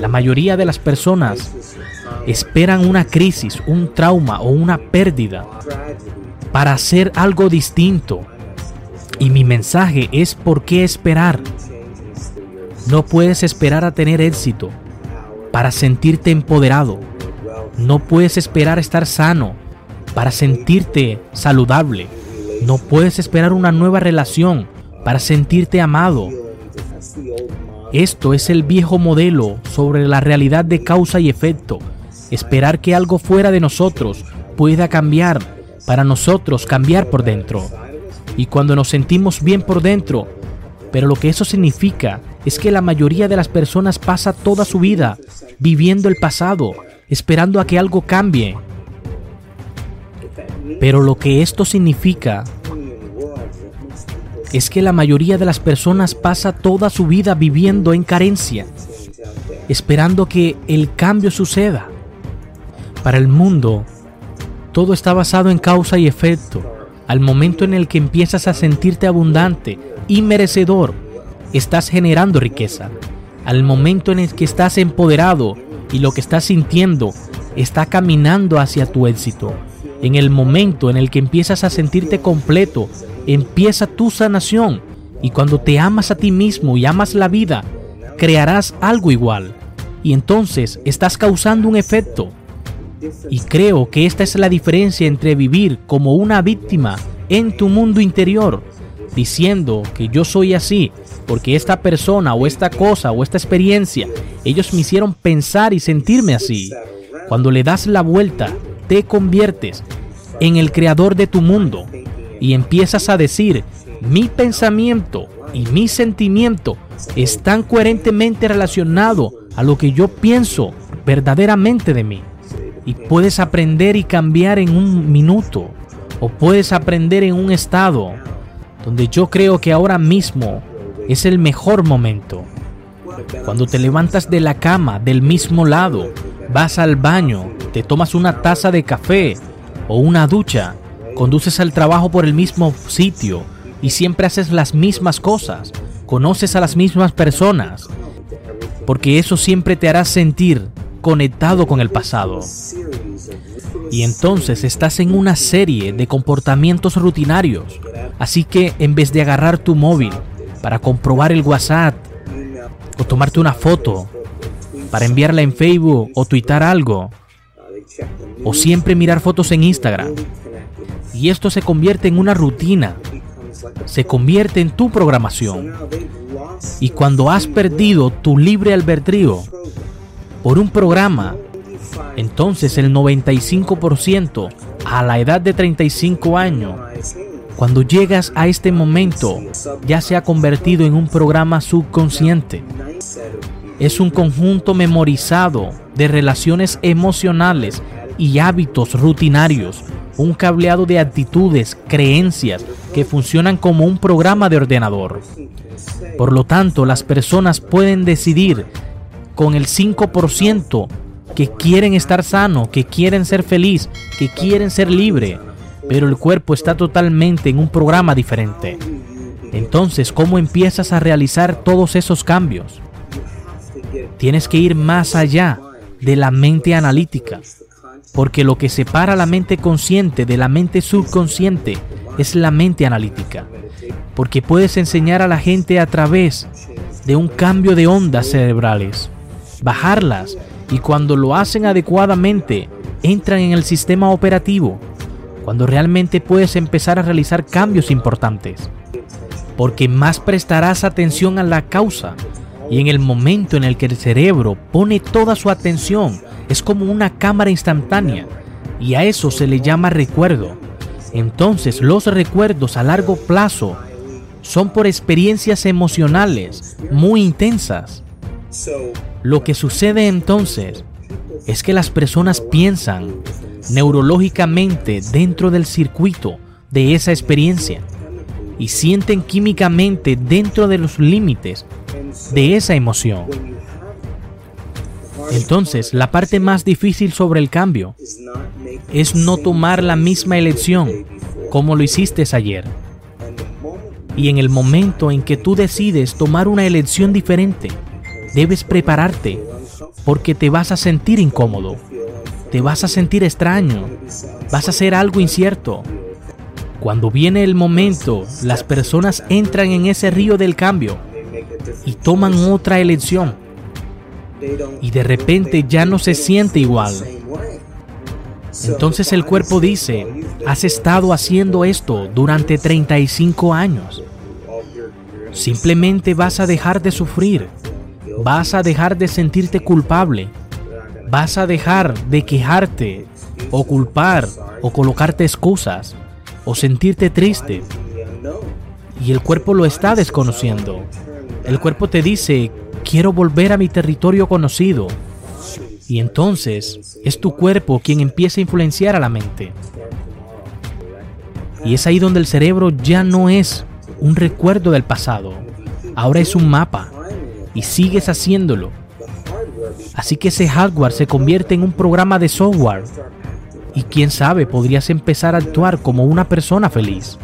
La mayoría de las personas esperan una crisis, un trauma o una pérdida para hacer algo distinto. Y mi mensaje es por qué esperar. No puedes esperar a tener éxito para sentirte empoderado. No puedes esperar estar sano para sentirte saludable. No puedes esperar una nueva relación para sentirte amado. Esto es el viejo modelo sobre la realidad de causa y efecto. Esperar que algo fuera de nosotros pueda cambiar para nosotros cambiar por dentro. Y cuando nos sentimos bien por dentro, pero lo que eso significa es que la mayoría de las personas pasa toda su vida viviendo el pasado, esperando a que algo cambie. Pero lo que esto significa es que la mayoría de las personas pasa toda su vida viviendo en carencia, esperando que el cambio suceda. Para el mundo, todo está basado en causa y efecto. Al momento en el que empiezas a sentirte abundante y merecedor, estás generando riqueza. Al momento en el que estás empoderado y lo que estás sintiendo está caminando hacia tu éxito. En el momento en el que empiezas a sentirte completo, empieza tu sanación. Y cuando te amas a ti mismo y amas la vida, crearás algo igual. Y entonces estás causando un efecto. Y creo que esta es la diferencia entre vivir como una víctima en tu mundo interior, diciendo que yo soy así, porque esta persona o esta cosa o esta experiencia, ellos me hicieron pensar y sentirme así. Cuando le das la vuelta, te conviertes en el creador de tu mundo y empiezas a decir, mi pensamiento y mi sentimiento están coherentemente relacionados a lo que yo pienso verdaderamente de mí. Y puedes aprender y cambiar en un minuto. O puedes aprender en un estado donde yo creo que ahora mismo es el mejor momento. Cuando te levantas de la cama del mismo lado, vas al baño, te tomas una taza de café o una ducha, conduces al trabajo por el mismo sitio y siempre haces las mismas cosas, conoces a las mismas personas, porque eso siempre te hará sentir conectado con el pasado. Y entonces estás en una serie de comportamientos rutinarios. Así que en vez de agarrar tu móvil para comprobar el WhatsApp o tomarte una foto para enviarla en Facebook o twittar algo o siempre mirar fotos en Instagram. Y esto se convierte en una rutina. Se convierte en tu programación. Y cuando has perdido tu libre albedrío por un programa, entonces el 95% a la edad de 35 años, cuando llegas a este momento, ya se ha convertido en un programa subconsciente. Es un conjunto memorizado de relaciones emocionales y hábitos rutinarios un cableado de actitudes, creencias que funcionan como un programa de ordenador. Por lo tanto, las personas pueden decidir con el 5% que quieren estar sano, que quieren ser feliz, que quieren ser libre, pero el cuerpo está totalmente en un programa diferente. Entonces, ¿cómo empiezas a realizar todos esos cambios? Tienes que ir más allá de la mente analítica, porque lo que separa la mente consciente de la mente subconsciente es la mente analítica, porque puedes enseñar a la gente a través de un cambio de ondas cerebrales, bajarlas y cuando lo hacen adecuadamente entran en el sistema operativo, cuando realmente puedes empezar a realizar cambios importantes, porque más prestarás atención a la causa y en el momento en el que el cerebro pone toda su atención, es como una cámara instantánea y a eso se le llama recuerdo. Entonces los recuerdos a largo plazo son por experiencias emocionales muy intensas. Lo que sucede entonces es que las personas piensan neurológicamente dentro del circuito de esa experiencia y sienten químicamente dentro de los límites de esa emoción. Entonces, la parte más difícil sobre el cambio es no tomar la misma elección como lo hiciste ayer. Y en el momento en que tú decides tomar una elección diferente, debes prepararte porque te vas a sentir incómodo, te vas a sentir extraño, vas a hacer algo incierto. Cuando viene el momento, las personas entran en ese río del cambio y toman otra elección. Y de repente ya no se siente igual. Entonces el cuerpo dice, has estado haciendo esto durante 35 años. Simplemente vas a dejar de sufrir. Vas a dejar de sentirte culpable. Vas a dejar de quejarte o culpar o colocarte excusas o sentirte triste. Y el cuerpo lo está desconociendo. El cuerpo te dice, quiero volver a mi territorio conocido. Y entonces es tu cuerpo quien empieza a influenciar a la mente. Y es ahí donde el cerebro ya no es un recuerdo del pasado, ahora es un mapa. Y sigues haciéndolo. Así que ese hardware se convierte en un programa de software. Y quién sabe, podrías empezar a actuar como una persona feliz.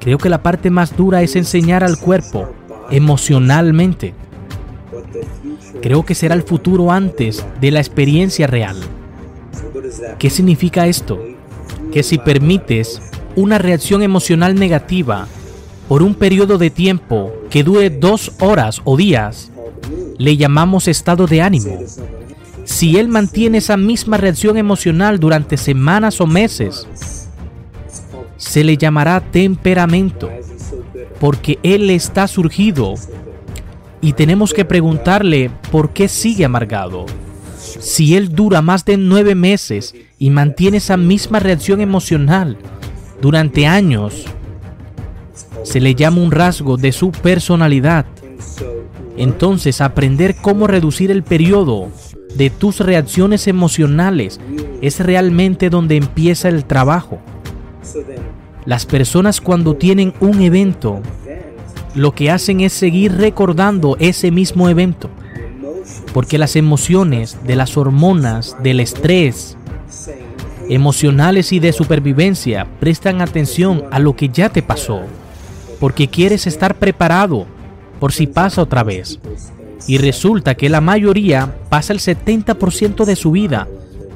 Creo que la parte más dura es enseñar al cuerpo emocionalmente. Creo que será el futuro antes de la experiencia real. ¿Qué significa esto? Que si permites una reacción emocional negativa por un periodo de tiempo que dure dos horas o días, le llamamos estado de ánimo. Si él mantiene esa misma reacción emocional durante semanas o meses, se le llamará temperamento porque Él está surgido y tenemos que preguntarle por qué sigue amargado. Si Él dura más de nueve meses y mantiene esa misma reacción emocional durante años, se le llama un rasgo de su personalidad. Entonces aprender cómo reducir el periodo de tus reacciones emocionales es realmente donde empieza el trabajo. Las personas cuando tienen un evento, lo que hacen es seguir recordando ese mismo evento. Porque las emociones de las hormonas, del estrés, emocionales y de supervivencia prestan atención a lo que ya te pasó. Porque quieres estar preparado por si pasa otra vez. Y resulta que la mayoría pasa el 70% de su vida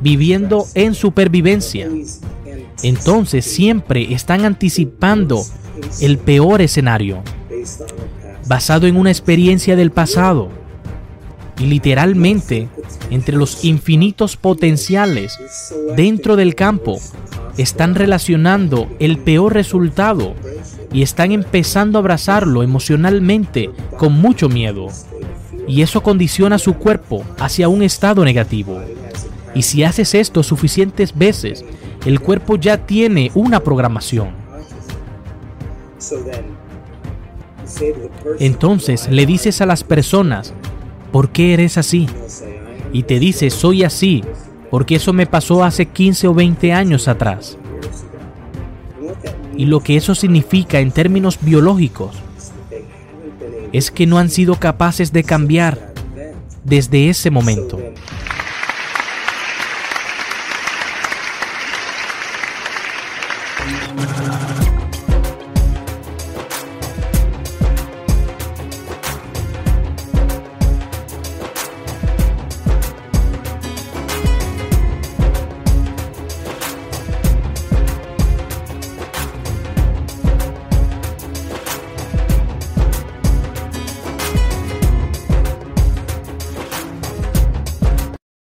viviendo en supervivencia. Entonces siempre están anticipando el peor escenario, basado en una experiencia del pasado. Y literalmente, entre los infinitos potenciales dentro del campo, están relacionando el peor resultado y están empezando a abrazarlo emocionalmente con mucho miedo. Y eso condiciona su cuerpo hacia un estado negativo. Y si haces esto suficientes veces, el cuerpo ya tiene una programación. Entonces le dices a las personas, ¿por qué eres así? Y te dice, soy así, porque eso me pasó hace 15 o 20 años atrás. Y lo que eso significa en términos biológicos es que no han sido capaces de cambiar desde ese momento.